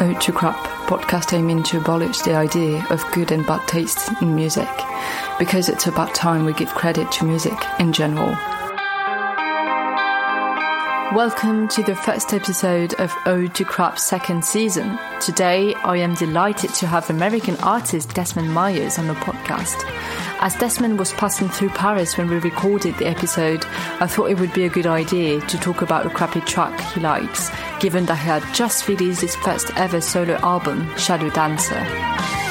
Ode to Crap podcast aiming to abolish the idea of good and bad taste in music, because it's about time we give credit to music in general. Welcome to the first episode of Ode to Crap's second season. Today, I am delighted to have American artist Desmond Myers on the podcast. As Desmond was passing through Paris when we recorded the episode, I thought it would be a good idea to talk about a crappy track he likes, given that he had just released his first ever solo album, Shadow Dancer.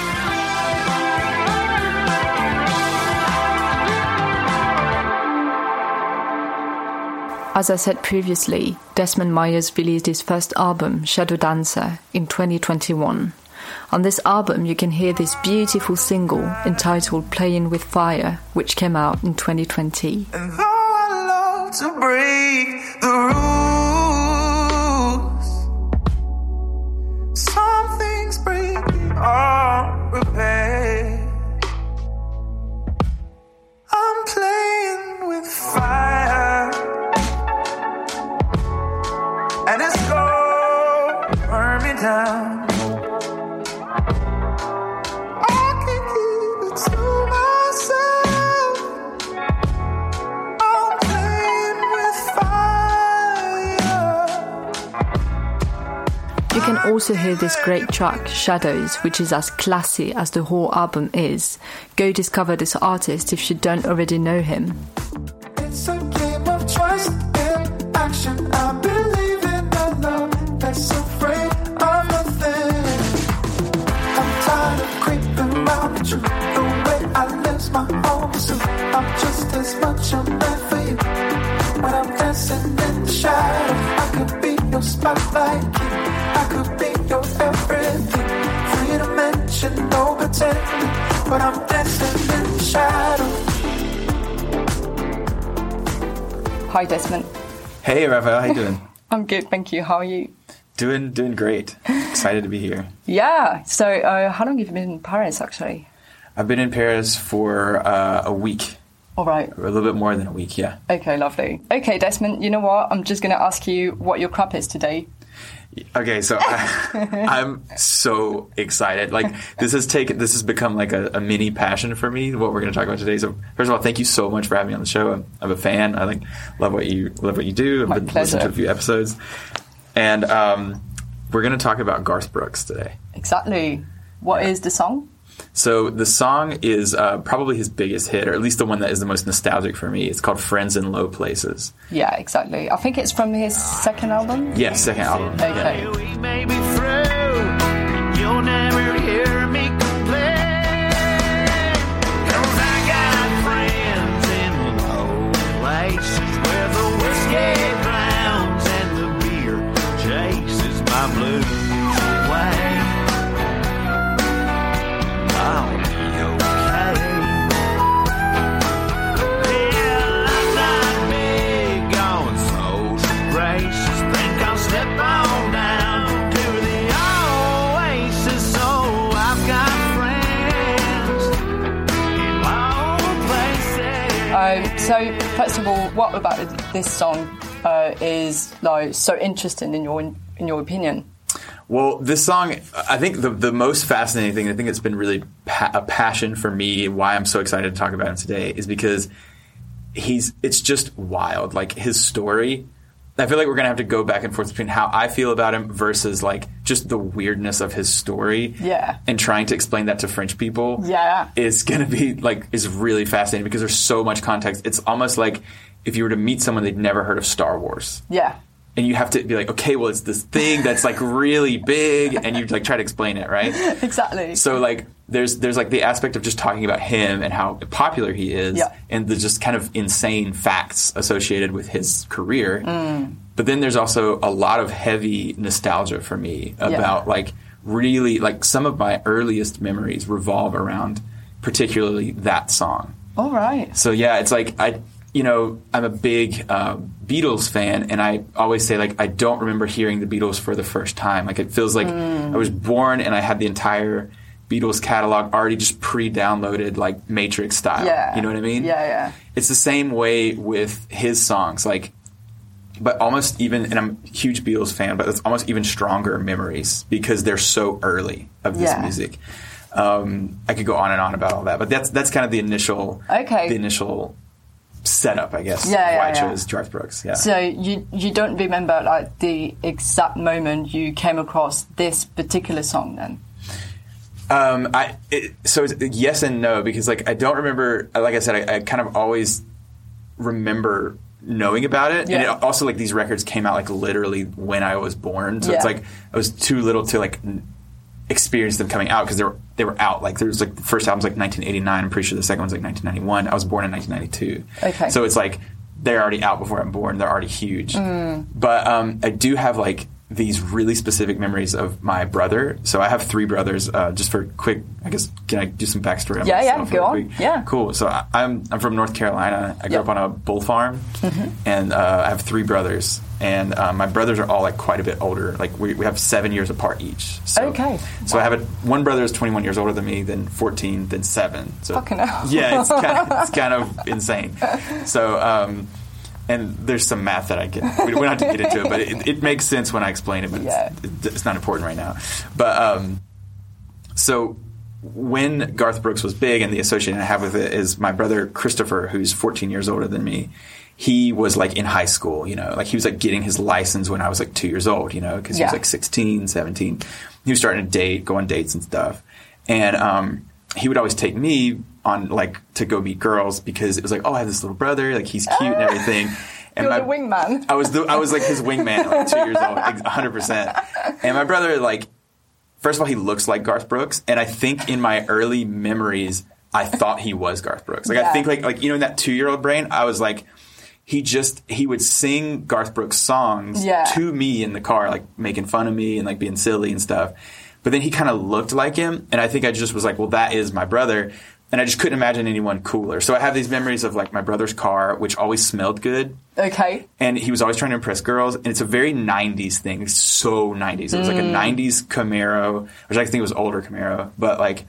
As I said previously, Desmond Myers released his first album, Shadow Dancer, in 2021. On this album, you can hear this beautiful single entitled Playing with Fire, which came out in 2020. And though I love to break the rules, some things break beyond also hear this great track, Shadows, which is as classy as the whole album is. Go discover this artist if you don't already know him. I could be your everything. Free to mention, no pretending. But I'm dancing in the shadow. Hi, Desmond. Hey, Rafa, how you doing? I'm good, thank you. How are you? doing doing great. Excited to be here. Yeah, so uh, how long have you been in Paris actually? I've been in Paris for uh, a week, All right. a little bit more than a week. Yeah. Okay, lovely. Okay, Desmond, you know what? I'm just going to ask you what your crap is today. Okay, so I, I'm so excited. Like this has taken, this has become like a, a mini passion for me. What we're going to talk about today. So first of all, thank you so much for having me on the show. I'm, I'm a fan. I like love what you love what you do. I've My been listening to a few episodes, and um, we're going to talk about Garth Brooks today. Exactly. What is the song? So the song is uh, probably his biggest hit, or at least the one that is the most nostalgic for me. It's called "Friends in Low Places." Yeah, exactly. I think it's from his second album. Yeah, second album. Yeah. Okay. We Um, so, first of all, what about this song uh, is like so interesting in your in your opinion? Well, this song, I think the the most fascinating thing, I think it's been really pa- a passion for me. Why I'm so excited to talk about him today is because he's it's just wild. Like his story. I feel like we're gonna have to go back and forth between how I feel about him versus like just the weirdness of his story. Yeah. And trying to explain that to French people. Yeah. Is gonna be like is really fascinating because there's so much context. It's almost like if you were to meet someone they'd never heard of Star Wars. Yeah, and you have to be like, okay, well, it's this thing that's like really big, and you like try to explain it, right? Exactly. So like there's there's like the aspect of just talking about him and how popular he is Yeah. and the just kind of insane facts associated with his career. Mm. But then there's also a lot of heavy nostalgia for me about like really like some of my earliest memories revolve around particularly that song. All right. So yeah, it's like I, you know, I'm a big uh, Beatles fan, and I always say like I don't remember hearing the Beatles for the first time. Like it feels like Mm. I was born and I had the entire Beatles catalog already just pre-downloaded, like Matrix style. Yeah. you know what I mean? Yeah, yeah. It's the same way with his songs, like. But almost even, and I'm a huge Beatles fan, but it's almost even stronger memories because they're so early of this Yeah. music. Um, I could go on and on about all that, but that's that's kind of the initial Okay. the initial setup, I guess. Yeah, yeah, why I yeah. chose Garth Brooks. Yeah. So you you don't remember like the exact moment you came across this particular song then? Um, I it, so it's yes and no because like I don't remember. Like I said, I, I kind of always remember knowing about it, and it also like these records came out like literally when I was born. So it's like I was too little to like n- experience them coming out because they were they were out. Like there was like the first album's like 1989. I'm pretty sure the second one's like 1991. I was born in 1992. Okay. So it's like they're already out before I'm born. They're already huge. Mm. But um, I do have like these really specific memories of my brother. So I have three brothers. Uh, just for quick, I guess can I do some backstory? On Yeah, yeah, go on. quick? Yeah. Cool. So I, I'm I'm from North Carolina. I grew Yeah. up on a bull farm, Mm-hmm. and uh, I have three brothers. And uh, my brothers are all like quite a bit older. Like we, we have seven years apart each. So, Okay. So I have a one brother is 21 years older than me, then 14, then seven. So Fucking hell. yeah, it's kind of, it's kind of insane. So, um, and there's some math that I get. We don't have to get into it, but it, it makes sense when I explain it. But Yeah. it's, it's not important right now. But um, so when Garth Brooks was big, and the association I have with it is my brother Christopher, who's 14 years older than me. He was like in high school, you know, like he was like getting his license when I was like two years old, you know, because he Yeah. was like 16, 17. He was starting to date, go on dates and stuff. And um, he would always take me on like to go meet girls because it was like, oh, I have this little brother, like he's cute and everything. And You're the wingman. I was the, I was like his wingman, like two years old, hundred percent. And my brother, like, first of all, he looks like Garth Brooks, and I think in my early memories, I thought he was Garth Brooks. Like, I think like like you know in that two year old brain, I was like. He just he would sing Garth Brooks songs Yeah. to me in the car, like making fun of me and like being silly and stuff. But then he kind of looked like him, and I think I just was like, "Well, that is my brother," and I just couldn't imagine anyone cooler. So I have these memories of like my brother's car, which always smelled good, Okay. and he was always trying to impress girls. And it's a very 90s thing. It's so 90s it was like a mm. 90s camaro. Which i think was older camaro. But like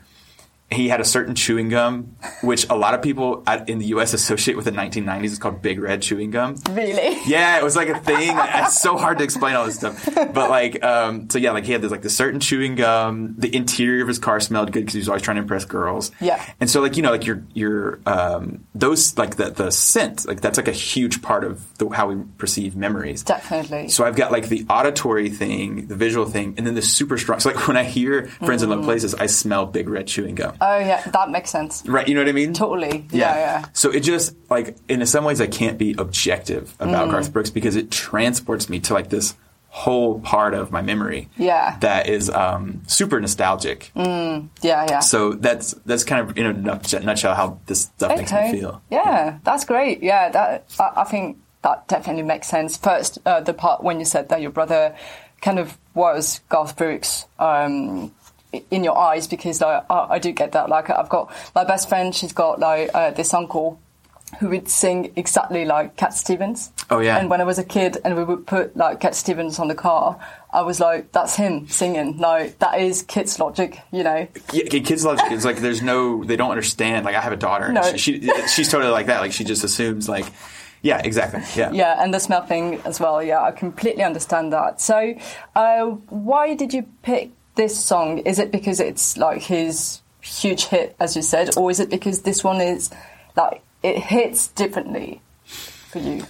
he had a certain chewing gum which a lot of people at, in the us associate with the 1990s it's called big red chewing gum Really? yeah, it was like a thing. It's so hard to explain all this stuff. But like, um, so yeah, like he had this like this certain chewing gum. The interior of his car smelled good because he was always trying to impress girls. Yeah. And so like you know like your your um, those like the the scent like that's like a huge part of the, how we perceive memories. Definitely. So I've got like the auditory thing, the visual thing, and then the super strong. So like when I hear Friends in Low Places, I smell Big Red chewing gum. Oh yeah, that makes sense. Right, you know what I mean? Totally. Yeah, yeah. So it just like in some ways I can't be objective Mm. about Garth Brooks because it transports me to like this whole part of my memory. Yeah. That is um, super nostalgic. Yeah, yeah. So that's that's kind of in a nut- nutshell how this stuff makes me feel. Yeah, that's great. Yeah, that I, I think that definitely makes sense. First, uh, the part when you said that your brother kind of was Garth Brooks um, in your eyes, because I, I, I do get that. Like, I've got my best friend. She's got like uh, this uncle who would sing exactly like Cat Stevens. Oh, yeah. And when I was a kid, and we would put like Cat Stevens on the car, I was like, "That's him singing." Like that is kids' logic, you know. Yeah, kids love kids. Like there's no, they don't understand. Like I have a daughter. and No. She, she she's totally like that. Like she just assumes like, yeah, exactly. Yeah. Yeah, and the smell thing as well. Yeah, I completely understand that. So, uh, why did you pick this song? Is it because it's like his huge hit, as you said, or is it because this one is like it hits differently for you?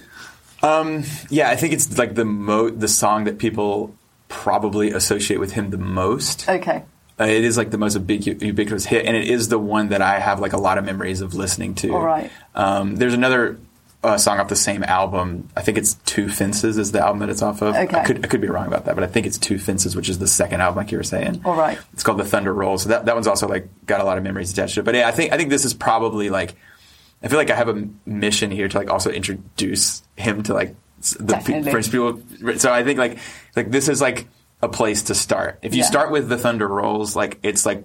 Yeah, I think it's like the mo the song that people probably associate with him the most. Okay. Uh, it is like the most ubiqu- ubiquitous hit, and it is the one that I have like a lot of memories of listening to. All right. Um, there's another a song off the same album. I think it's Two Fences is the album that it's off of. Okay. I could I could be wrong about that, but I think it's Two Fences, which is the second album, like you were saying. All right. It's called The Thunder Rolls. So that that one's also like got a lot of memories attached to it. But yeah, I think I think this is probably like I feel like I have a mission here to like also introduce him to like the pe- Definitely. French people. So I think like like this is like a place to start. If you Yeah. start with The Thunder Rolls, like it's like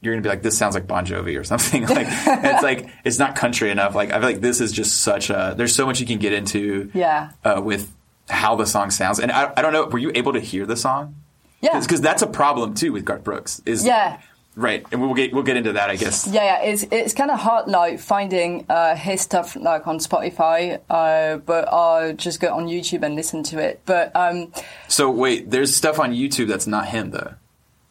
you're gonna be like, this sounds like Bon Jovi or something. Like it's like it's not country enough. Like I feel like this is just such a. There's so much you can get into. Yeah. Uh, with how the song sounds, and I, I don't know. Were you able to hear the song? Yeah. Because that's a problem too with Garth Brooks. Is Yeah. Right, and we'll get we'll get into that, I guess. Yeah, yeah, it's it's kind of hard like finding uh, his stuff like on Spotify, uh, but I'll just go on YouTube and listen to it. But um, So wait, there's stuff on YouTube that's not him though.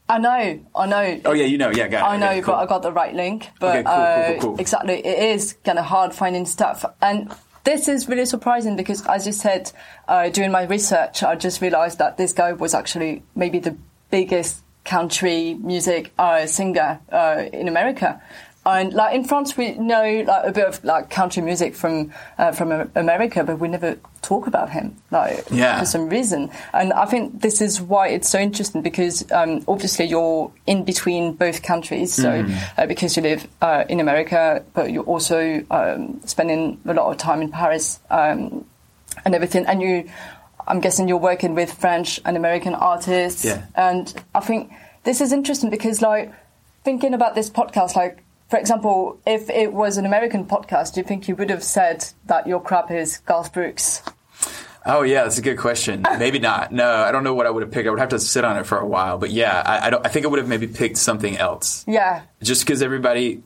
I know, I know. Oh yeah, you know, yeah, got it. I know, Okay, cool. but I got the right link. But Okay, cool, uh, cool, exactly, it is kind of hard finding stuff. And this is really surprising because, as you said, uh, doing my research, I just realised that this guy was actually maybe the biggest country music uh, singer uh, in America. And like in France, we know like a bit of like country music from uh, from America, but we never talk about him like Yeah. for some reason. And I think this is why it's so interesting because um, obviously you're in between both countries. So Mm-hmm. uh, because you live uh, in America, but you're also um, spending a lot of time in Paris um, and everything. And you, I'm guessing you're working with French and American artists. Yeah. And I think this is interesting because like thinking about this podcast, like. For example, if it was an American podcast, do you think you would have said that your crap is Garth Brooks? Oh yeah, that's a good question. Maybe not. No, I don't know what I would have picked. I would have to sit on it for a while. But yeah, I, I don't. I think I would have maybe picked something else. Yeah. Just because everybody.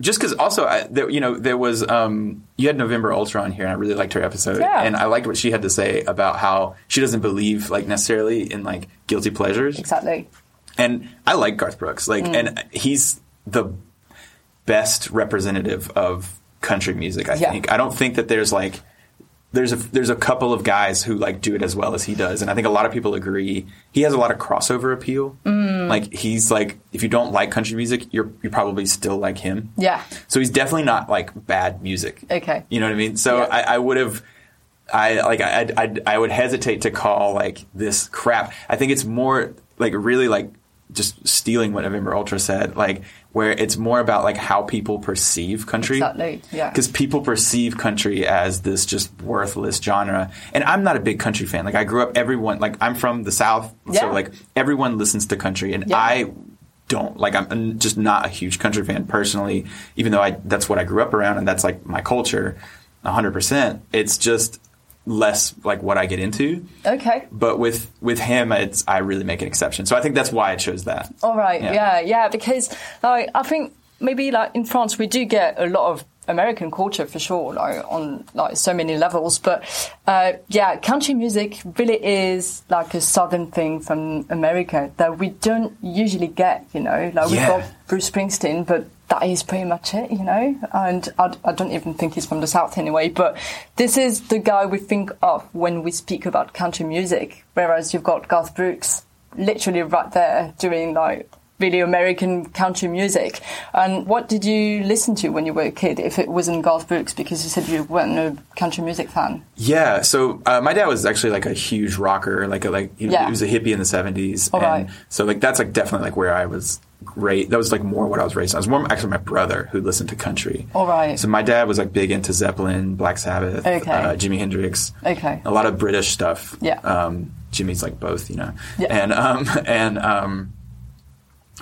Just because also, I, there, you know, there was um, you had November Ultra on here, and I really liked her episode, Yeah. and I liked what she had to say about how she doesn't believe like necessarily in like guilty pleasures. Exactly. and I like Garth Brooks. Like, Mm. and he's the best representative of country music. I Yeah. think. I don't think that there's like there's a there's a couple of guys who like do it as well as he does, and I think a lot of people agree. He has a lot of crossover appeal. Mm. Like he's like, if you don't like country music, you're you probably still like him. Yeah. So he's definitely not like bad music. Okay. You know what I mean? So Yeah. I, I would have. I like I, I I would hesitate to call like this crap. I think it's more like really like just stealing what November Ultra said, like where it's more about like how people perceive country. Exactly, yeah. Because people perceive country as this just worthless genre, and I'm not a big country fan. Like I grew up, everyone like I'm from the South, Yeah. so like everyone listens to country, and Yeah. I don't like I'm- I'm just not a huge country fan personally even though I that's what I grew up around and that's like my culture 100% it's just less like what I get into Okay. but with with him it's I really make an exception so I think that's why I chose that All right. Yeah. Yeah. yeah, Because like I think maybe like in France we do get a lot of American culture for sure, like on like so many levels. But uh, yeah, country music really is like a southern thing from America that we don't usually get. You know, like we've got Bruce Springsteen, but that is pretty much it, you know. And I, I don't even think he's from the south anyway. But this is the guy we think of when we speak about country music. Whereas you've got Garth Brooks, literally right there doing like really American country music. And what did you listen to when you were a kid? If it wasn't Garth Brooks, because you said you weren't a country music fan. yeah so uh, my dad was actually like a huge rocker like a, like he, Yeah. he was a hippie in the 70s All and right. so like that's like definitely like where I was great that was like more what I was raised on. it was more actually my brother who listened to country All right. so my dad was like big into Zeppelin Black Sabbath Okay. uh, Jimi Hendrix Okay. a lot of British stuff. Yeah. Um, Jimmy's like both, you know. Yeah. And um, and um,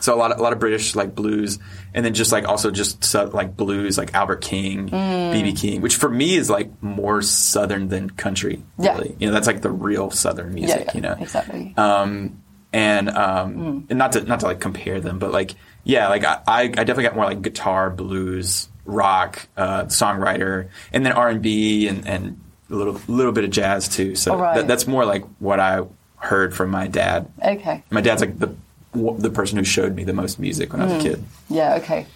so a lot of a lot of British like blues, and then just like also just like blues like Albert King, Mm. BB King, which for me is like more southern than country. Yeah. Really, you know, that's like the real southern music. yeah, you know, exactly. um, and um, and not to not to like compare them, but like yeah, like I, I definitely got more like guitar, blues, rock, uh, songwriter, and then R and B and and a little little bit of jazz too. So right. that, that's more like what I heard from my dad. Okay. My dad's like the the person who showed me the most music when I was a kid. Yeah, okay.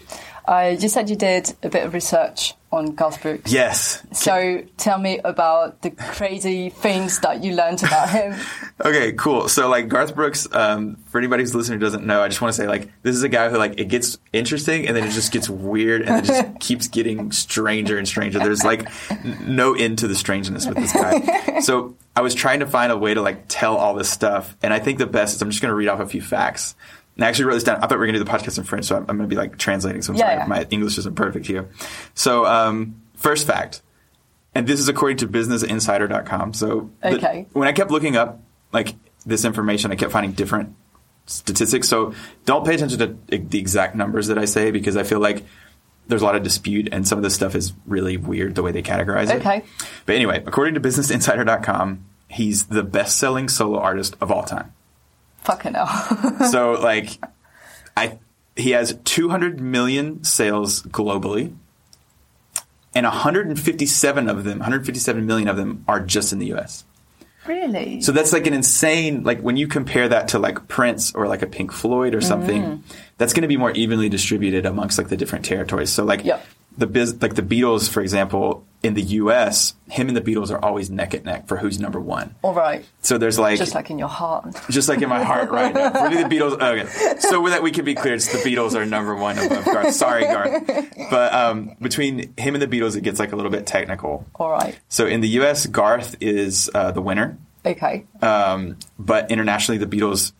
Uh, you said you did a bit of research on Garth Brooks. Yes. So tell me about the crazy things that you learned about him. Okay, cool. So like Garth Brooks, um, for anybody who's listening who doesn't know, I just want to say like this is a guy who like it gets interesting and then it just gets weird and it just keeps getting stranger and stranger. There's like n- no end to the strangeness with this guy. So I was trying to find a way to like tell all this stuff, and I think the best is I'm just going to read off a few facts. And I actually wrote this down. I thought we were going to do the podcast in French, so I'm, I'm going to be like translating. So I'm Yeah, sorry, yeah. my English isn't perfect here. So um, first fact and this is according to businessinsider.com. So the- Okay. when I kept looking up like this information, I kept finding different statistics. So don't pay attention to the exact numbers that I say because I feel like there's a lot of dispute and some of this stuff is really weird the way they categorize it. Okay. But anyway, according to businessinsider.com, he's the best-selling solo artist of all time. Fucking hell. so like I he has 200 million sales globally and 157 of them 157 million of them are just in the US. really? So that's like an insane like when you compare that to like Prince or like a Pink Floyd or something Mm. that's going to be more evenly distributed amongst like the different territories. So like Yep. The biz like the Beatles for example in the US him and the Beatles are always neck and neck for who's number 1. All right. So there's like Just like in your heart. just like in my heart right now. For the Beatles, okay. So with that, we can be clear: it's the Beatles are number one above Garth. Sorry, Garth. But um, between him and the Beatles, it gets like a little bit technical. All right. So in the U.S., Garth is uh, the winner, Okay. um, but internationally, the Beatles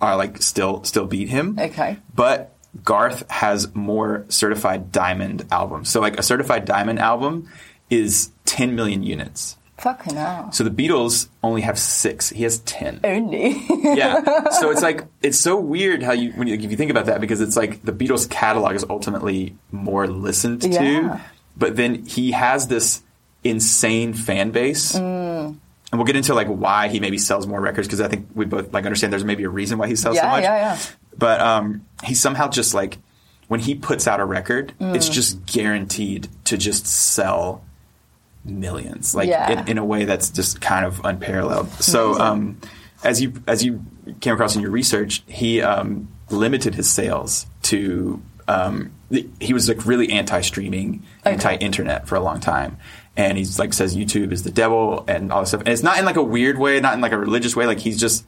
are like still still beat him. Okay. But Garth has more certified diamond albums. So like a certified diamond album is 10 million units. Fucking hell. So the Beatles only have six. He has 10. Only. yeah. So it's like it's so weird how you when you, if you think about that because it's like the Beatles catalog is ultimately more listened to, Yeah. but then he has this insane fan base. Mm. And we'll get into like why he maybe sells more records because I think we both like understand there's maybe a reason why he sells so much. yeah, yeah. But um, he somehow just like when he puts out a record, Mm. it's just guaranteed to just sell millions, like Yeah. in, in a way that's just kind of unparalleled. So, um, as you as you came across in your research, he um, limited his sales to. Um, he was like really anti-streaming, anti-internet for a long time, and he's like says YouTube is the devil and all this stuff. And it's not in like a weird way, not in like a religious way. Like he's just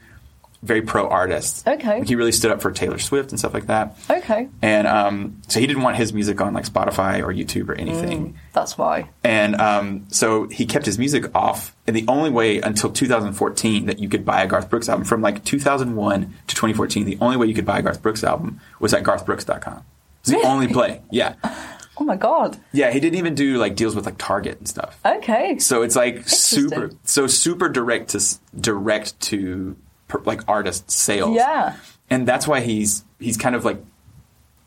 very pro artist. Okay. Like, he really stood up for Taylor Swift and stuff like that. Okay. And um, so he didn't want his music on like Spotify or YouTube or anything. That's why. And um, so he kept his music off. And the only way until 2014 that you could buy a Garth Brooks album, from like 2001 to 2014, the only way you could buy a Garth Brooks album was at garthbrooks.com. It's the only play. Yeah. Oh my god. Yeah, he didn't even do like deals with like Target and stuff. Okay. So it's like super, so super direct to direct to per, like artist sales. Yeah. and that's why he's he's kind of like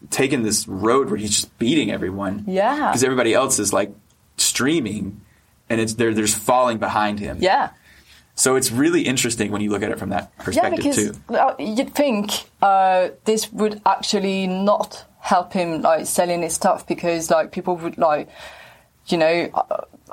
taken this road where he's just beating everyone. Yeah. because everybody else is like streaming, and it's they're there's falling behind him. Yeah. So it's really interesting when you look at it from that Yeah, perspective because too. uh, you'd think uh, this would actually not help him like selling his stuff because like people would like, you know,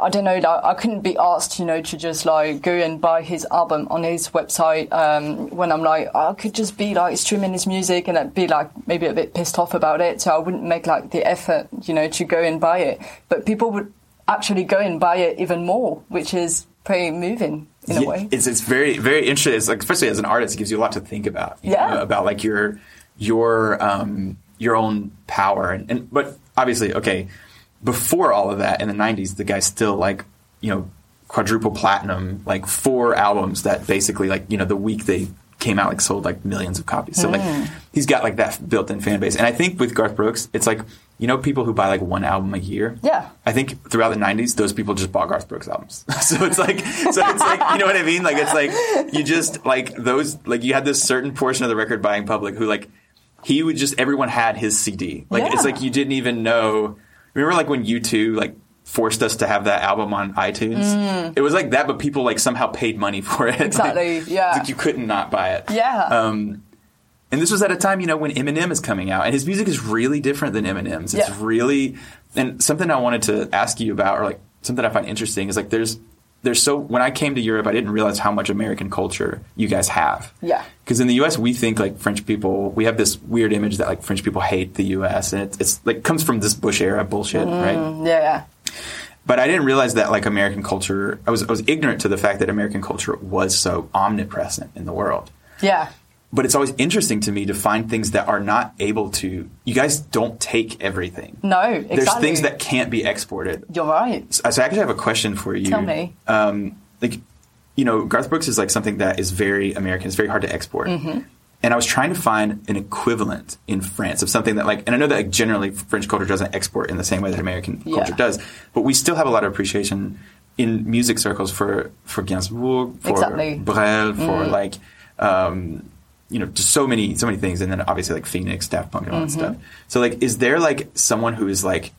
I, don't know, like I couldn't be asked, you know, to just like go and buy his album on his website um, when I'm like I could just be like streaming his music and I'd be like maybe a bit pissed off about it, so I wouldn't make like the effort, you know, to go and buy it. But people would actually go and buy it even more, which is pretty moving in a Yeah, way. It's it's very very interesting. It's like especially as an artist, it gives you a lot to think about. you Yeah. know, about like your your um your own power and, and but obviously okay before all of that in the 90s the guy's still like you know quadruple platinum like four albums that basically like you know the week they came out like sold like millions of copies so Mm. like he's got like that built-in fan base and i think with garth brooks it's like you know people who buy like one album a year Yeah. I think throughout the '90s, those people just bought Garth Brooks albums. so it's like, so it's like, you know what I mean? Like, it's like you just like those, like you had this certain portion of the record buying public who like he would just everyone had his CD. Like Yeah. it's like you didn't even know. Remember, like when U2 like forced us to have that album on iTunes? It was like that, but people like somehow paid money for it. Mm. Exactly, Like, yeah. like you couldn't not buy it. Yeah. Um, and this was at a time, you know, when Eminem is coming out, and his music is really different than Eminem's. It's Yeah. really, and something I wanted to ask you about, or like something I find interesting, is like there's there's so when I came to Europe, I didn't realize how much American culture you guys have. Yeah. Because in the U.S., we think like French people, we have this weird image that like French people hate the U.S. and it's, it's like comes from this Bush era bullshit, mm, right? Yeah, yeah. But I didn't realize that like American culture, I was I was ignorant to the fact that American culture was so omnipresent in the world. Yeah. But it's always interesting to me to find things that are not able to. You guys don't take everything. No, exactly. There's things that can't be exported. You're right. So I actually have a question for you. Tell me. Um, like, you know, Garth Brooks is like something that is very American. It's very hard to export. Mm-hmm. And I was trying to find an equivalent in France of something that like, and I know that like, generally French culture doesn't export in the same way that American Yeah. culture does, but we still have a lot of appreciation in music circles for for Gainsbourg, for Exactly. Brel, for Mm. like. Um, you know, just so many, so many things, and then obviously like Phoenix, Daft Punk, and all Mm-hmm. that stuff. So, like, is there like someone who is like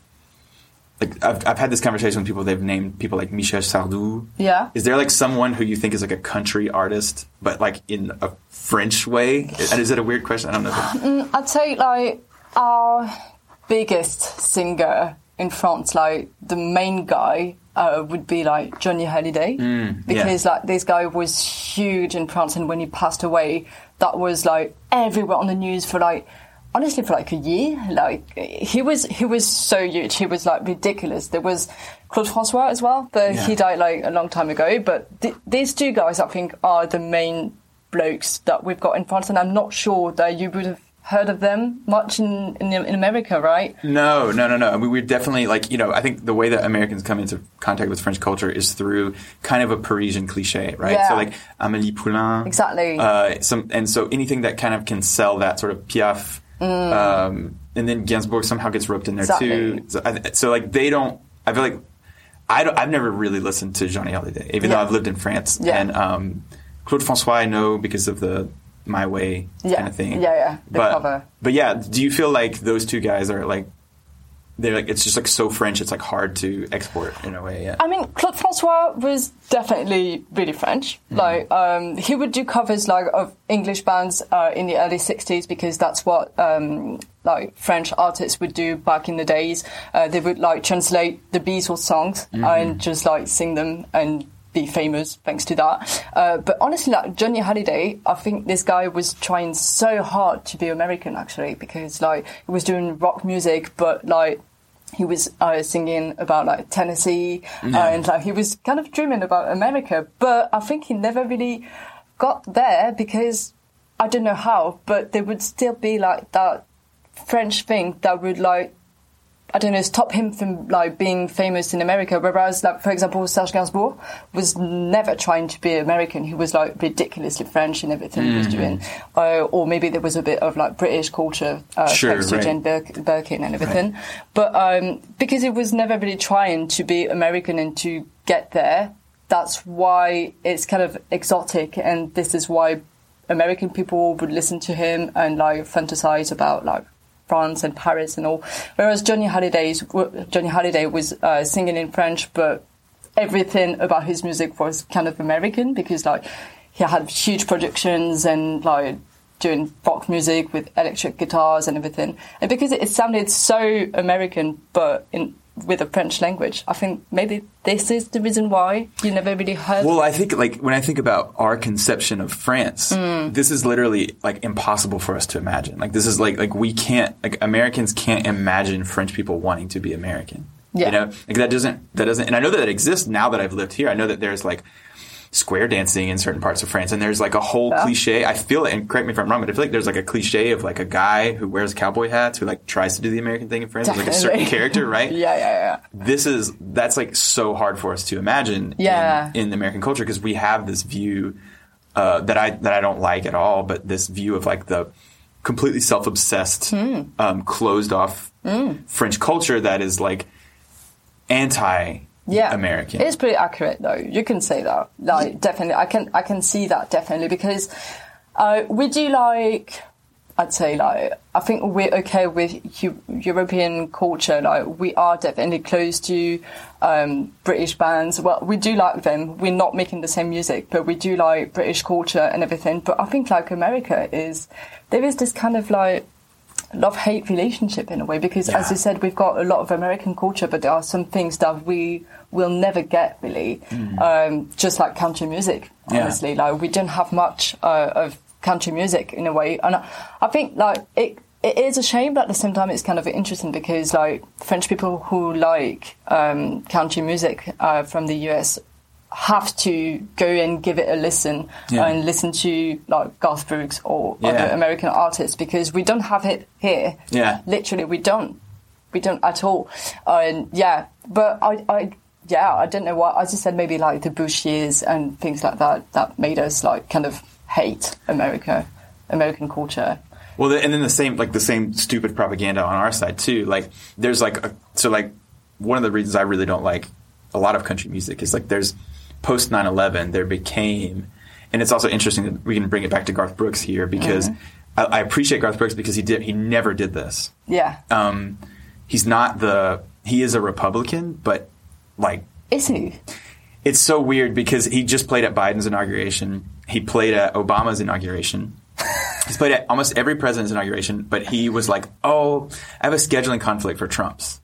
like I've, I've had this conversation with people they've named people like Michel Sardou. Yeah. Is there like someone who you think is like a country artist, but like in a French way? And is it a weird question? I don't know. I'd say like our biggest singer in France, like the main guy, uh, would be like Johnny Hallyday, because like this guy was huge in France, and when he passed away, that was like everywhere on the news for like honestly for like a year. Like he was he was so huge, he was like ridiculous. There was Claude Francois as well, but Yeah. he died like a long time ago. But th- these two guys, I think, are the main blokes that we've got in France, and I'm not sure that you would have heard of them much in in, in America, right? no, no, no, no. I mean, we're definitely like you know. I think the way that Americans come into contact with French culture is through kind of a Parisian cliche, right? Yeah. So like Amélie Poulain, Exactly. Uh, some and so anything that kind of can sell that sort of Piaf, um, and then Gainsbourg somehow gets roped in there Mm. Exactly. too. So, I, so like they don't. I feel like I don't, I've never really listened to Johnny Hallyday, even though I've lived in France. Yeah. And um, Claude Francois, I know because of the My Way Yeah. kind of thing. Yeah, yeah, the but, cover. But yeah, do you feel like those two guys are like they're like it's just like so French, it's like hard to export in a way. Yeah. I mean, Claude Francois was definitely really French. Like, um, he would do covers like of English bands uh, in the early '60s because that's what um, like French artists would do back in the days. Uh, they would like translate the Beatles songs and just like sing them and be famous thanks to that. Uh, but honestly, like Johnny Hallyday, I think this guy was trying so hard to be American actually because like he was doing rock music, but like he was uh, singing about like Tennessee, uh, and like he was kind of dreaming about America. But I think he never really got there because I don't know how, but there would still be like that French thing that would like I don't know stop him from like being famous in America. Whereas like for example Serge Gainsbourg was never trying to be American. He was like ridiculously French in everything he was doing, uh, or maybe there was a bit of like British culture uh, Sure, thanks to right. Jane Bir- Birkin and everything. But um, because he was never really trying to be American and to get there, that's why it's kind of exotic, and this is why American people would listen to him and like fantasize about like France and Paris and all. Whereas Johnny Hallyday's Johnny Hallyday was uh, singing in French, but everything about his music was kind of American because like he had huge productions and like doing rock music with electric guitars and everything. And because it sounded so American, but in with a French language, I think maybe this is the reason why you never really heard. Well, I think like when I think about our conception of France, Mm. this is literally like impossible for us to imagine. Like this is like like we can't like Americans can't imagine French people wanting to be American. Yeah. You know, like that doesn't that doesn't. And I know that it exists now that I've lived here. I know that there's like square dancing in certain parts of France, and there's like a whole Yeah. cliche. I feel it, and correct me if I'm wrong, but I feel like there's like a cliche of like a guy who wears cowboy hats who like tries to do the American thing in France, There's, like a certain character, right? yeah, yeah, yeah. this is that's like so hard for us to imagine Yeah. in, in American culture because we have this view uh, that I that I don't like at all, but this view of like the completely self-obsessed, Hmm. um, closed off French culture that is like anti yeah. American. It's pretty accurate though. You can say that. Like definitely I can I can see that definitely because uh, we do like I'd say like I think we're okay with Eu- European culture. Like we are definitely close to um, British bands. Well, we do like them. We're not making the same music, but we do like British culture and everything. But I think like America is there is this kind of like love hate relationship in a way because, as you said, we've got a lot of American culture, but there are some things that we will never get really, um, just like country music. Mm. Yeah. Honestly, like we don't have much uh, of country music in a way, and I, I think like it. It is a shame, but at the same time, it's kind of interesting because like French people who like um, country music uh, from the US have to go and give it a listen Yeah. and listen to like Garth Brooks or Yeah. other American artists because we don't have it here. Yeah. literally, we don't. We don't at all. And yeah, but I, I, yeah, I don't know what. I just said, maybe like the Bush years and things like that that made us like kind of hate America, American culture. Well, and then the same like the same stupid propaganda on our side too. Like there's like a, so like one of the reasons I really don't like a lot of country music is like there's post 9/11 there became, and it's also interesting that we can bring it back to Garth Brooks here because I, I appreciate Garth Brooks because he did he never did this. Yeah, Um, he's not the he is a Republican, but like is he? it's so weird because he just played at Biden's inauguration. He played at Obama's inauguration. He's played at almost every president's inauguration, but he was like, "Oh, I have a scheduling conflict for Trump's."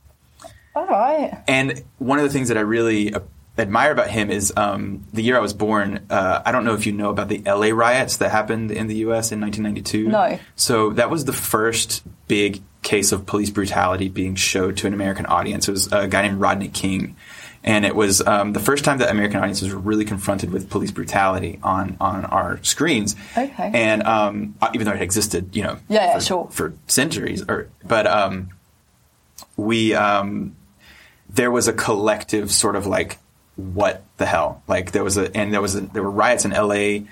All right. And one of the things that I really admire about him is um, the year I was born. Uh, I don't know if you know about the LA riots that happened in the U.S. in 1992. No. So that was the first big case of police brutality being showed to an American audience. It was a guy named Rodney King. And it was um, the first time that American audiences were really confronted with police brutality on, on our screens. Okay. And um, even though it existed, you know, Yeah, yeah, for, sure. for centuries, or but um, we um, there was a collective sort of like what the hell like there was a and there was a, there were riots in LA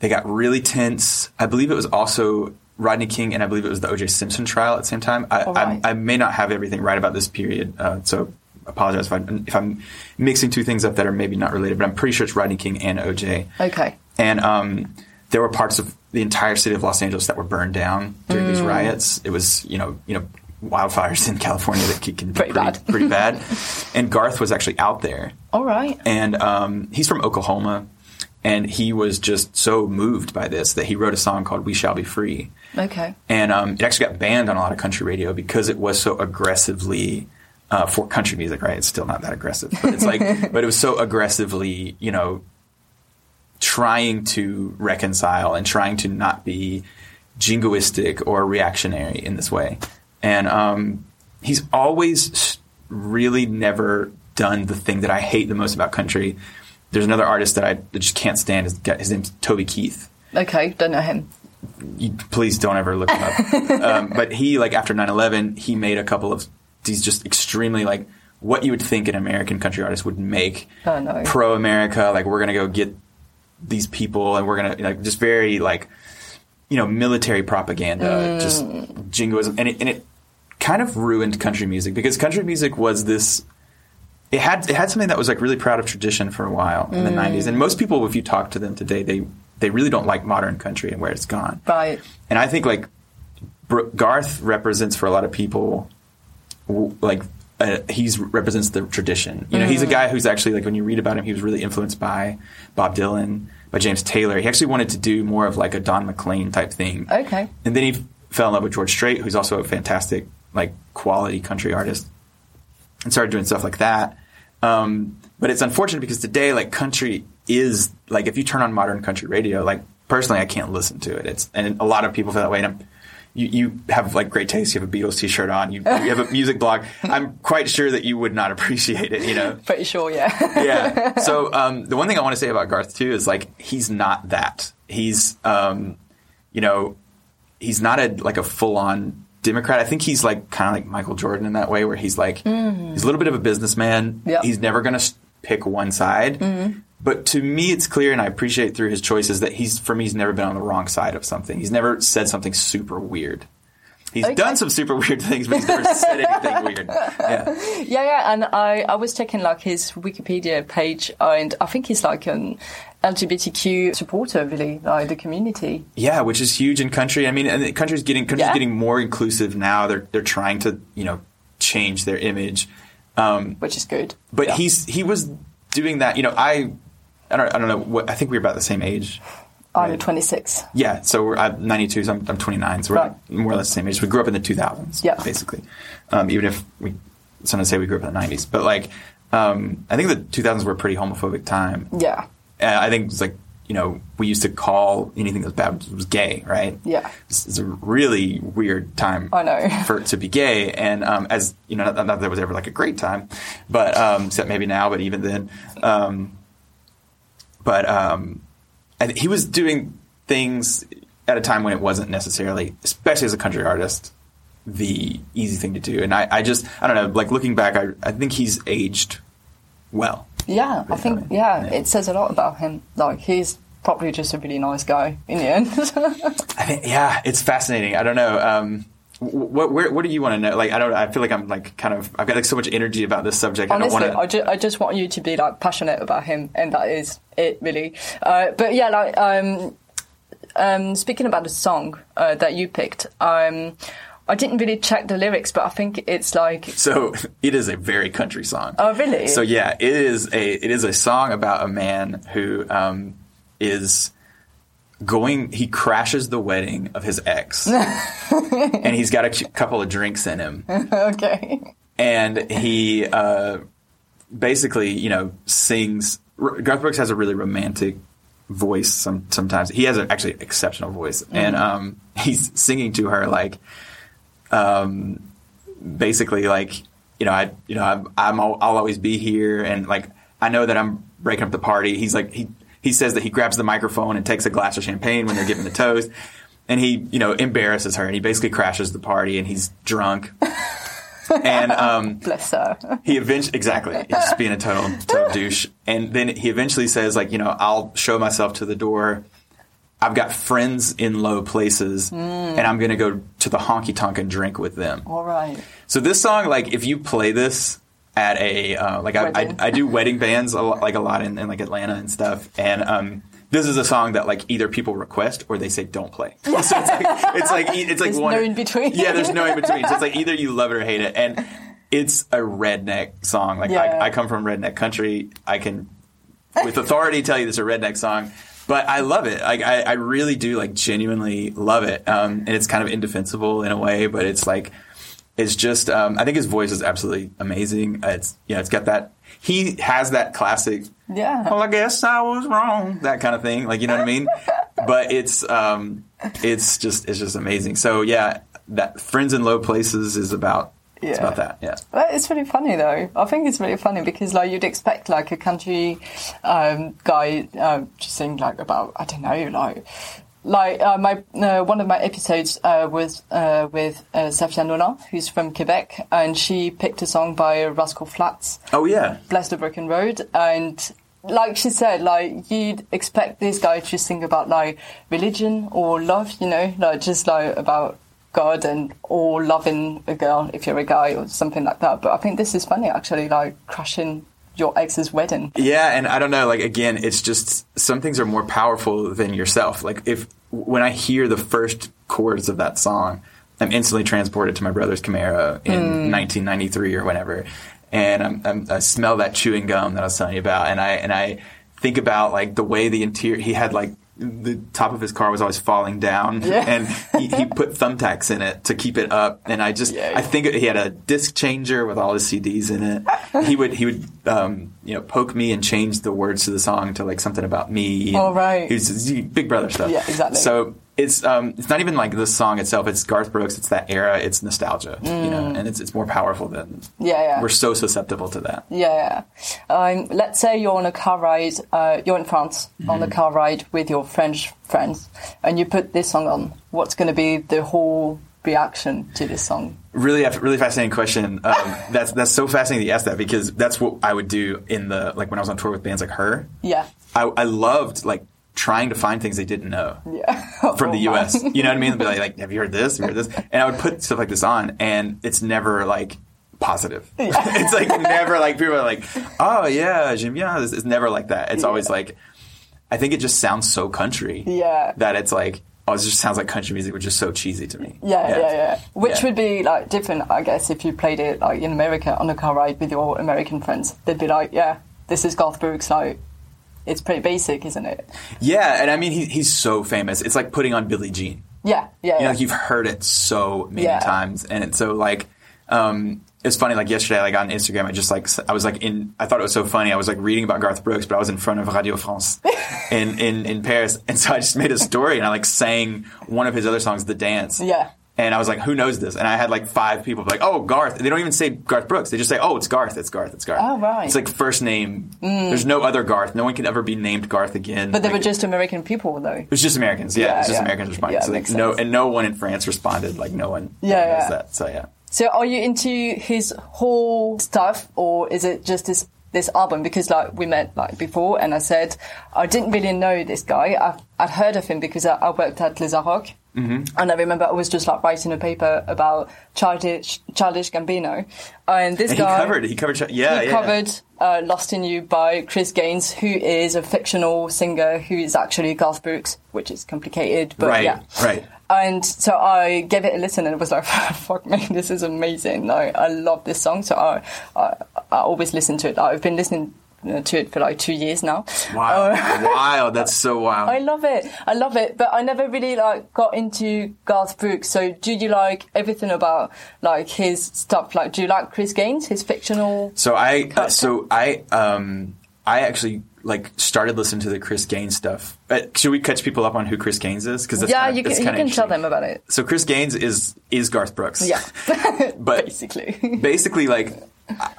they got really tense I believe it was also Rodney King and I believe it was the OJ Simpson trial at the same time I, All right. I, I may not have everything right about this period uh, so apologize if, I, if I'm mixing two things up that are maybe not related but I'm pretty sure it's Rodney King and OJ Okay. and um, there were parts of the entire city of Los Angeles that were burned down during Mm. these riots. It was, you know, you know, wildfires in California that can be Pretty pretty, bad. pretty bad. And Garth was actually out there, All right. and um, he's from Oklahoma, and he was just so moved by this that he wrote a song called "We Shall Be Free." Okay. and um, it actually got banned on a lot of country radio because it was so aggressively uh, for country music. Right, it's still not that aggressive, but it's like, but it was so aggressively, you know, trying to reconcile and trying to not be jingoistic or reactionary in this way. And um, he's always really never done the thing that I hate the most about country. There's another artist that I just can't stand. His, his name's Toby Keith Okay. Don't know him. you, please don't ever look him up. um, but he, like, after 9 11, he made a couple of these just extremely, like, what you would think an American country artist would make. Oh, no. Pro America, like, we're going to go get these people and we're going to, like, just very, like, you know, military propaganda, just jingoism. And it, and it kind of ruined country music because country music was this. It had it had something that was like really proud of tradition for a while in the '90s, and most people, if you talk to them today, they they really don't like modern country and where it's gone. Right. And I think like Garth represents for a lot of people, like uh, he's represents the tradition. You know, he's a guy who's actually like when you read about him, he was really influenced by Bob Dylan, by James Taylor. He actually wanted to do more of like a Don McLean type thing. Okay. And then he fell in love with George Strait, who's also a fantastic like quality country artist, and started doing stuff like that. Um, but it's unfortunate because today, like country is like if you turn on modern country radio, like personally, I can't listen to it. It's and a lot of people feel that way. And I'm, you, you have like great taste. You have a Beatles T-shirt on. You, you have a music blog. I'm quite sure that you would not appreciate it. You know. Pretty sure. Yeah. yeah. So um, the one thing I want to say about Garth too is like he's not that. He's um, you know he's not a like a full on Democrat. I think he's like kind of like Michael Jordan in that way, where he's like mm. he's a little bit of a businessman. Yep. He's never going to pick one side. Mm-hmm. But to me, it's clear, and I appreciate through his choices that he's for me he's never been on the wrong side of something. He's never said something super weird. He's Okay. done some super weird things, but he's never said anything weird. Yeah. Yeah, yeah, and I, I was checking like his Wikipedia page, and I think he's like an LGBTQ supporter, really, like the community. Yeah, which is huge in country. I mean, and the country's getting country's Yeah. getting more inclusive now. They're they're trying to you know change their image. Um, which is good. but Yeah. he's he was doing that. You know, I I don't I don't know what I think we were about the same age. I'm Right. 26. Yeah, so we're I'm 92, so I'm, I'm 29, so we're Right. more or less the same age. We grew up in the 2000s, Yeah. basically. Um, even if we sometimes say we grew up in the 90s, but like, um, I think the 2000s were a pretty homophobic time. Yeah. Uh, I think it's like you know we used to call anything that was bad was gay, right? Yeah. it's, it's a really weird time. I know. for to be gay, and um, as you know, not, not that it was ever like a great time, but um, except maybe now, but even then, um, but um, and he was doing things at a time when it wasn't necessarily, especially as a country artist, the easy thing to do. And I, I just, I don't know, like looking back, I, I think he's aged well. Yeah, I think funny. yeah, it says a lot about him. Like he's probably just a really nice guy in the end. I think, yeah, it's fascinating. I don't know. Um, what, where, what do you want to know? Like, I don't. I feel like I'm like kind of. I've got like so much energy about this subject. Honestly, I don't want to. ju- I just want you to be like passionate about him, and that is it, really. Uh, but yeah, like um, um, speaking about the song uh, that you picked, um, I didn't really check the lyrics, but I think it's like So it is a very country song. Oh, really? So yeah, it is a it is a song about a man who um, is going. He crashes the wedding of his ex, and he's got a couple of drinks in him, okay, and he uh, basically you know sings. Garth Brooks has a really romantic voice. Some sometimes he has an actually exceptional voice, and um, he's singing to her like um, basically like you know I you know I'm, I'm al- I'll always be here and like I know that I'm breaking up the party. He's like he he says that he grabs the microphone and takes a glass of champagne when they're giving the toast, and he you know embarrasses her and he basically crashes the party and he's drunk. and um, bless her. he eventually exactly he's just being a total total douche and then he eventually says like you know i'll show myself to the door i've got friends in low places and i'm going to go to the honky tonk and drink with them All right. so this song like if you play this at a uh, like I, I, I do wedding bands a lot, like a lot in, in like atlanta and stuff and um this is a song that like either people request or they say don't play. So it's like it's like it's like There's one no in between. Yeah, there's no in between. So it's like either you love it or hate it, and it's a redneck song. Like Yeah. I, I come from redneck country. I can with authority tell you this is a redneck song. But I love it. Like I, I really do like genuinely love it. Um, and it's kind of indefensible in a way, but it's like it's just um, I think his voice is absolutely amazing. Uh, It's you know it's got that he has that classic Yeah. well I guess I was wrong that kind of thing like you know what I mean. but it's um, it's just it's just amazing. So yeah, that friends in low places is about it's Yeah. about that. Yeah. That is really funny though. I think it's really funny because like you'd expect like a country um, guy um, to sing like about I don't know like like uh, my uh, one of my episodes uh, was uh, with uh, Safia Nolin, who's from Quebec, and she picked a song by Rascal Flatts, Oh yeah. "Bless the Broken Road," and like she said, like you'd expect this guy to sing about like religion or love, you know, like just like about God and or loving a girl if you're a guy or something like that. But I think this is funny actually, like crashing your ex's wedding. Yeah, and I don't know. Like again, it's just some things are more powerful than yourself. Like if when I hear the first chords of that song, I'm instantly transported to my brother's Camaro in hmm. 1993 or whenever, and I'm, I'm, I smell that chewing gum that I was telling you about, and I and I think about like the way the interior he had like the top of his car was always falling down and he, he put thumbtacks in it to keep it up and i just Yeah. i think he had a disc changer with all his cds in it he would he would um, you know poke me and change the words to the song to like something about me Oh, right. he was big brother stuff Yeah, exactly. so it's um it's not even like the song itself it's garth brooks it's that era it's nostalgia you know and it's it's more powerful than Yeah, yeah. we're so susceptible to that Yeah. Um, let's say you're on a car ride, uh, you're in France on a car ride with your French friends, and you put this song on. What's going to be the whole reaction to this song? Really, really fascinating question. Um, that's that's so fascinating to ask that because that's what I would do in the like when I was on tour with bands like her. Yeah. I, I loved like trying to find things they didn't know Yeah. Oh, from the Oh, man. U.S. You know what I mean? They'd be like, like, "Have you heard this? Have you heard this?" And I would put stuff like this on, and it's never like positive. it's like never like people are like, "Oh yeah, j'aime bien." It's, it's never like that. It's always like, I think it just sounds so country. Yeah. That it's like, oh, it just sounds like country music, which is so cheesy to me. Yeah, yeah, yeah. Which Yeah. would be like different, I guess, if you played it like in America on a car ride with your American friends. They'd be like, "Yeah, this is Garth Brooks. Like, it's pretty basic, isn't it? Yeah, and I mean he, he's so famous. It's like putting on Billie Jean. Yeah, yeah, You know, yeah. like you've heard it so many Yeah. times, and it's so like. Um, it's funny. Like yesterday, like on Instagram, I just like I was like in. I thought it was so funny. I was like reading about Garth Brooks, but I was in front of Radio France in in in Paris, and so I just made a story and I like sang one of his other songs, "The Dance." Yeah. And I was like, "Who knows this?" And I had like five people be like, "Oh, Garth." They don't even say Garth Brooks. They just say, "Oh, it's Garth. It's Garth. It's Garth." Oh, right. Mm. It's like first name. There's no other Garth. No one can ever be named Garth again. But they Like, were just American people, though. it was just Americans. Yeah, Yeah, it was just yeah. Americans responding. Yeah, so like no, and no one in France responded. Like no one. Yeah, knows yeah. That. So yeah. So are you into his whole stuff or is it just this this album? Because like we met like before and I said I didn't really know this guy. I've, I've heard of him because I, I worked at Les Inrocks. Mm-hmm. And I remember I was just like writing a paper about childish, childish Gambino, and this And he guy covered. He covered. Yeah, he yeah, covered uh, "Lost in You" by Chris Gaines, who is a fictional singer who is actually Garth Brooks, which is complicated, but Right, yeah, right. And so I gave it a listen and it was like, fuck me, this is amazing. Like, I love this song. So I, I, I always listen to it. I've been listening to it for like two years now. Wow, Uh, wow, that's so wild. I love it. I love it. But I never really like got into Garth Brooks. So do you like everything about like his stuff? Like, do you like Chris Gaines, his fictional? So I, uh, so I, um, I actually like started listening to the Chris Gaines stuff. Uh, should we catch people up on who Chris Gaines is? Because yeah, you can, you can tell them about it. So Chris Gaines is is Garth Brooks. Yeah, but basically. basically like uh,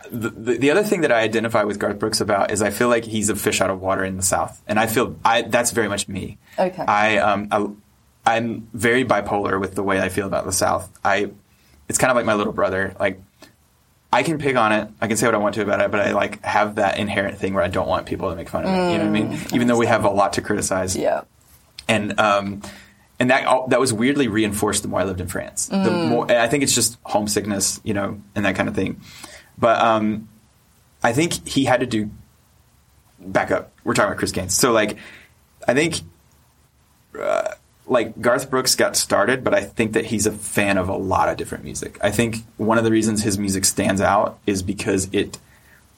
the, the the other thing that I identify with Garth Brooks about is I feel like he's a fish out of water in the South, and I feel I that's very much me. Okay. I um I, I'm very bipolar with the way I feel about the South. I it's kind of like my little brother. Like I can pick on it, I can say what I want to about it, but I like have that inherent thing where I don't want people to make fun of it. You know what I mean? Even though we have a lot to criticize yeah. and um, and that that was weirdly reinforced the more I lived in France. The more I think it's just homesickness, you know, and that kind of thing. But um, I think he had to do. Back up. We're talking about Chris Gaines. So like, I think. Uh, like Garth Brooks got started, but I think that he's a fan of a lot of different music. I think one of the reasons his music stands out is because it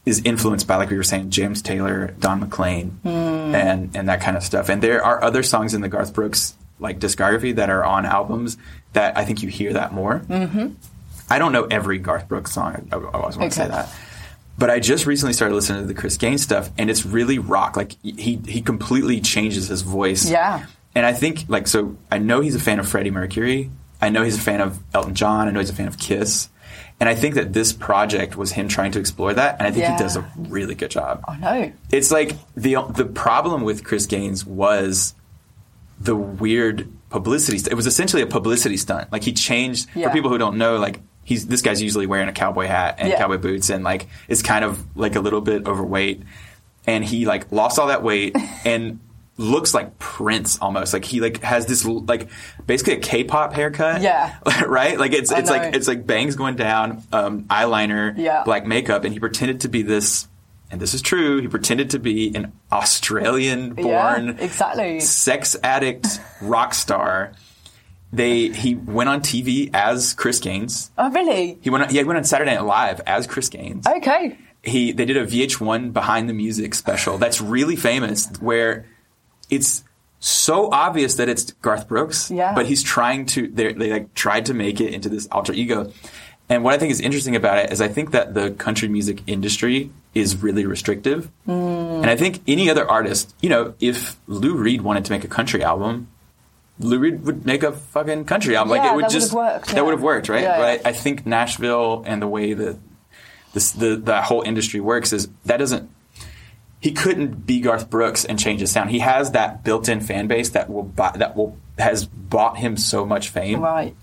is influenced by, like we were saying, James Taylor, Don McLean, and and that kind of stuff. And there are other songs in the Garth Brooks like discography that are on albums that I think you hear that more. Mm-hmm. I don't know every Garth Brooks song. I, I always want to say that. But I just recently started listening to the Chris Gaines stuff, and it's really rock. Like he he completely changes his voice. Yeah. And I think like so. I know he's a fan of Freddie Mercury. I know he's a fan of Elton John. I know he's a fan of Kiss. And I think that this project was him trying to explore that, and I think Yeah. he does a really good job. Oh, I know. It's like the the problem with Chris Gaines was the weird publicity. st- It was essentially a publicity stunt. Like he changed Yeah. for people who don't know. Like he's this guy's usually wearing a cowboy hat and Yeah. cowboy boots, and like is kind of like a little bit overweight. And he like lost all that weight and looks like Prince almost. Like he like has this like basically a K-pop haircut. Yeah. right. Like it's it's like it's like bangs going down, um, eyeliner, Yeah. black makeup, and he pretended to be this. And this is true. He pretended to be an Australian-born, Yeah, exactly. sex addict rock star. They he went on TV as Chris Gaines. Oh, really? He went on, he went on Saturday Night Live as Chris Gaines. Okay. He they did a VH1 behind the music special that's really famous where it's so obvious that it's Garth Brooks, Yeah. but he's trying to they they like tried to make it into this alter ego. And what I think is interesting about it is I think that the country music industry is really restrictive. Hmm. And I think any other artist, you know, if Lou Reed wanted to make a country album, Lou Reed would make a fucking country album. like it would that just worked, that yeah. would have worked, right? Yeah, but. I, think Nashville and the way that this, the the whole industry works is that doesn't. He couldn't be Garth Brooks and change his sound. He has that built-in fan base that will buy, that will has bought him so much fame. Right.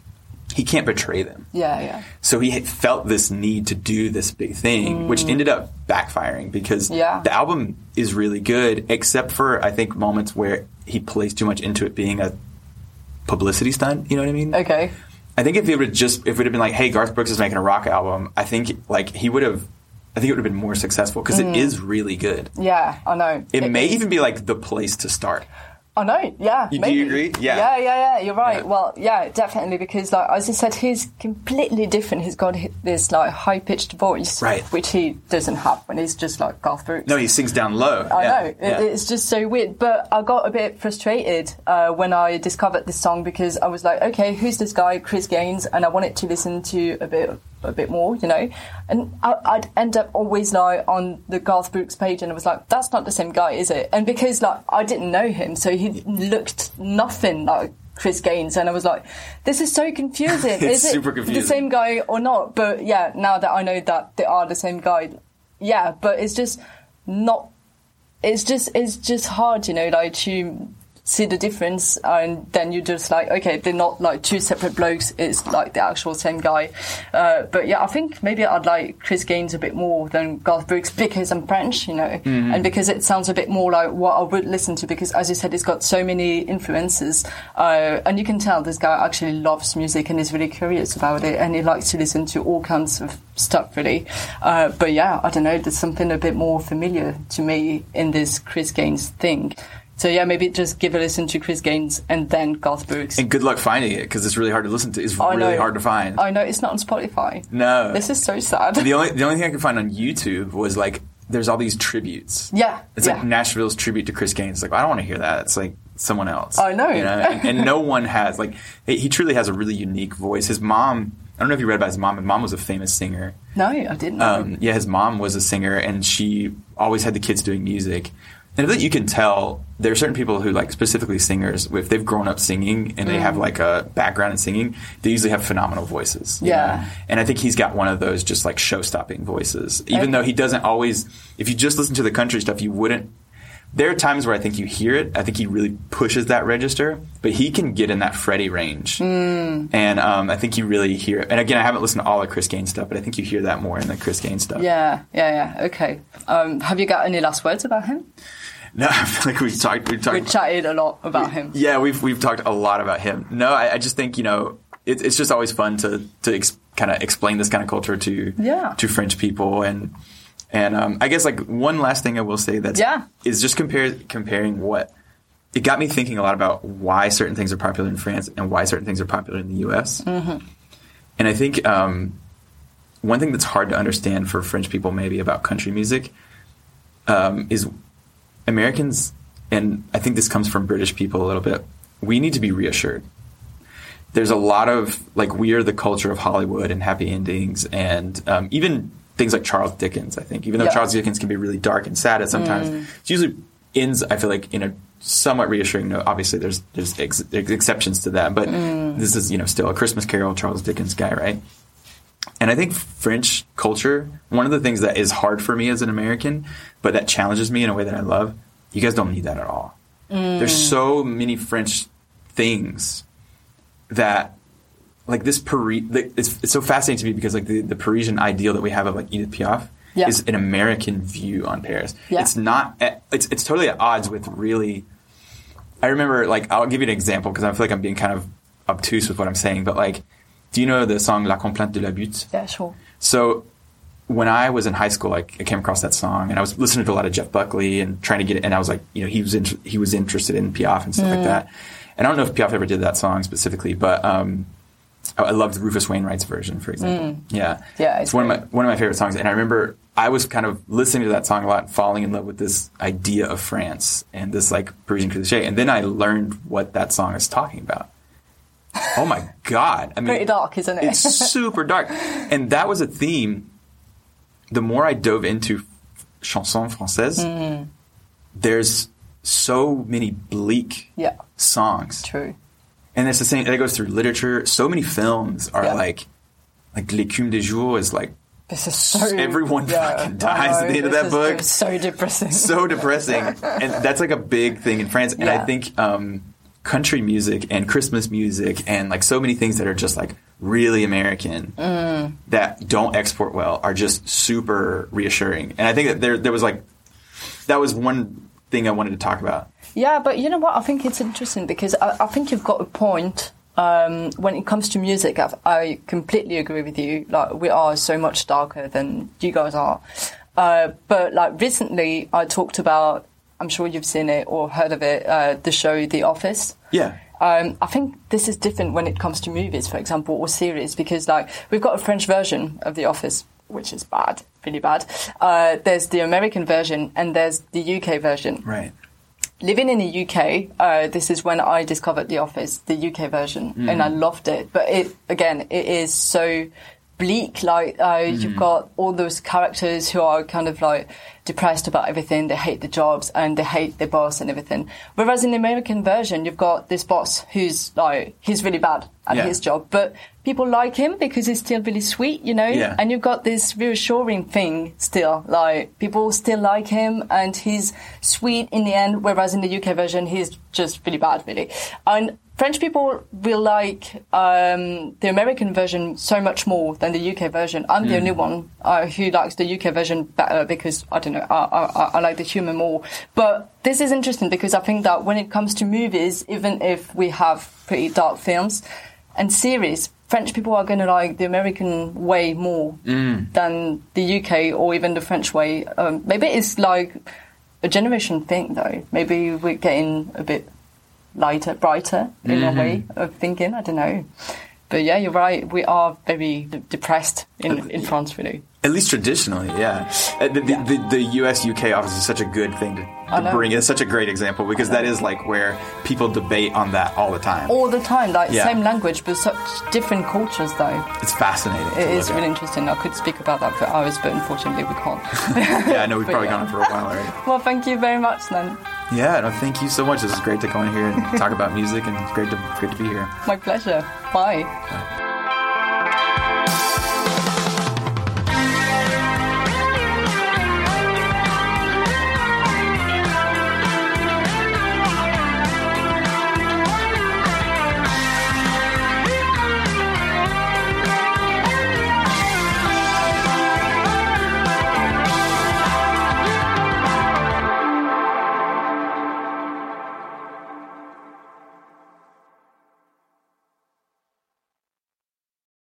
He can't betray them. Yeah, yeah. So he felt this need to do this big thing, which ended up backfiring because Mm. Yeah. the album is really good, except for I think moments where he plays too much into it being a publicity stunt. You know what I mean? Okay. I think if it would just if it have been like, hey, Garth Brooks is making a rock album, I think like he would have. I think it would have been more successful because it mm. is really good. Yeah, I know. It, may is. even be like the place to start. I know, yeah. You- do you agree? Yeah. Yeah, yeah, yeah, you're right. Yeah. Well, yeah, definitely, because, like, as I said, he's completely different. He's got this, like, high pitched voice, Right. which he doesn't have when he's just like Garth Brooks. No, he sings down low. I Yeah, know. It. It's just so weird. But I got a bit frustrated uh, when I discovered this song because I was like, okay, who's this guy, Chris Gaines? And I wanted to listen to a bit a bit more, you know. And I, I'd end up always like on the Garth Brooks page and I was like, that's not the same guy, is it? And because like I didn't know him, so he looked nothing like Chris Gaines, and I was like, "This is so confusing. Is it super the same guy or not?" But yeah, now that I know that they are the same guy, yeah. But it's just not it's just it's just hard, you know, like to see the difference, and then you're just like, okay, they're not like two separate blokes. It's like the actual same guy. Uh, but yeah, I think maybe I'd like Chris Gaines a bit more than Garth Brooks because I'm French, you know, and because it sounds a bit more like what I would listen to. Because as you said, it's got so many influences, uh, and you can tell this guy actually loves music and is really curious about it, and he likes to listen to all kinds of stuff, really. Uh, but yeah, I don't know. There's something a bit more familiar to me in this Chris Gaines thing. So yeah, maybe just give a listen to Chris Gaines and then Garth Brooks. and good luck finding it because it's really hard to listen to. It's really hard to find. I know it's not on Spotify. no, This is so sad. the only the only thing I could find on YouTube was like there's all these tributes. Yeah, it's yeah. like Nashville's tribute to Chris Gaines. Like I don't want to hear that. It's like someone else. I know. you know, and, and no one has like he he truly has a really unique voice. His mom. I don't know if you read about his mom. His mom was a famous singer. no, I didn't. Um, yeah, his mom was a singer, and she always had the kids doing music. And I think you can tell there are certain people who like specifically singers. If they've grown up singing and they Mm. have like a background in singing, they usually have phenomenal voices. Yeah. know? And I think he's got one of those just like show-stopping voices. Even though he doesn't always, if you just listen to the country stuff, you wouldn't. There are times where I think you hear it. I think he really pushes that register, but he can get in that Freddie range, Mm. and um, I think you really hear it. And again, I haven't listened to all of Chris Gaines stuff, but I think you hear that more in the Chris Gaines stuff. yeah, yeah, yeah. Okay. Um, have you got any last words about him? No, I feel like we've talked. We've talked. We chatted a lot about him. Yeah, we've we've talked a lot about him. No, I, I just think you know it, it's just always fun to to ex, kind of explain this kind of culture to Yeah. to French people and and um, I guess like one last thing I will say that's Yeah. is just compare comparing what it got me thinking a lot about why certain things are popular in France and why certain things are popular in the U.S. Mm-hmm. And I think um, one thing that's hard to understand for French people maybe about country music um, is Americans, and I think this comes from British people a little bit. We need to be reassured. There's a lot of like we are the culture of Hollywood and happy endings, and um, even things like Charles Dickens. I think even though Yeah. Charles Dickens can be really dark and sad at sometimes, it usually ends. I feel like in a somewhat reassuring note. Obviously, there's there's ex- ex- exceptions to that, but this is you know still a Christmas Carol, Charles Dickens guy, right? And I think French culture, one of the things that is hard for me as an American, but that challenges me in a way that I love, you guys don't need that at all. Mm. There's so many French things that, like this Paris, like, it's, it's so fascinating to me because like the, the Parisian ideal that we have of like Edith Piaf Yeah. is an American view on Paris. Yeah. It's not, at- it's, it's totally at odds with really, I remember, like, I'll give you an example because I feel like I'm being kind of obtuse with what I'm saying, but like, do you know the song La Complainte de la Butte? Yeah, sure. So when I was in high school, I, I came across that song, and I was listening to a lot of Jeff Buckley and trying to get it. And I was like, you know, he was int- he was interested in Piaf and stuff like that. And I don't know if Piaf ever did that song specifically, but um, I, I loved Rufus Wainwright's version, for example. Yeah, Yeah, it's, it's one of my one of my favorite songs. And I remember I was kind of listening to that song a lot, and falling in love with this idea of France and this like Parisian cliche. And then I learned what that song is talking about. Oh my god! I mean, Pretty dark, isn't it? it's super dark. And that was a theme. The more I dove into chanson française, Mm-hmm. there's so many bleak yeah, songs. true. And it's the same, that goes through literature. So many films are Yeah. like, like L'écume des jours is like This is so. Everyone yeah, fucking dies at the end of that book. So depressing. so depressing. and that's like a big thing in France. And I think um, country music and Christmas music and like so many things that are just like really American Mm. that don't export well are just super reassuring. And I think that there there was like that was one thing I wanted to talk about. Yeah, but you know what? I think it's interesting because I, I think you've got a point. Um, when it comes to music, I, I completely agree with you. Like we are so much darker than you guys are. Uh, but like recently, I talked about I'm sure you've seen it or heard of it. Uh, the show The Office. Yeah. Um, I think this is different when it comes to movies, for example, or series, because like we've got a French version of The Office, which is bad, really bad. Uh, there's the American version and there's the UK version. Right. Living in the UK, uh, this is when I discovered The Office, the UK version, and I loved it. But it again, it is so bleak. Like uh, you've got all those characters who are kind of like depressed about everything. They hate the jobs and they hate their boss and everything. Whereas in the American version, you've got this boss who's like he's really bad at Yeah. his job, but people like him because he's still really sweet, you know. Yeah. And you've got this reassuring thing still, like people still like him and he's sweet in the end. Whereas in the UK version, he's just really bad, really. And French people will like um, the American version so much more than the UK version. I'm the only one uh, who likes the UK version better because I don't know, I, I, I like the humor more. But this is interesting because I think that when it comes to movies, even if we have pretty dark films and series, French people are going to like the American way more than the UK or even the French way. Um, maybe it's like a generation thing, though. Maybe we're getting a bit lighter, brighter in a way mm-hmm. of thinking. I don't know. But yeah, you're right. We are very d- depressed in, in uh, France, really. At least traditionally, yeah. Uh, The, the, the, the US UK office is such a good thing to, to bring. It's such a great example because that is like where people debate on that all the time. All the time, like Yeah. same language, but such different cultures, though. It's fascinating. It is really at. interesting. I could speak about that for hours, but unfortunately we can't. Yeah, I know we've probably yeah. gone on for a while already. well, thank you very much, then. Yeah, no, thank you so much. This is great to come in here and talk about music, and it's great to great to be here. My pleasure. Bye.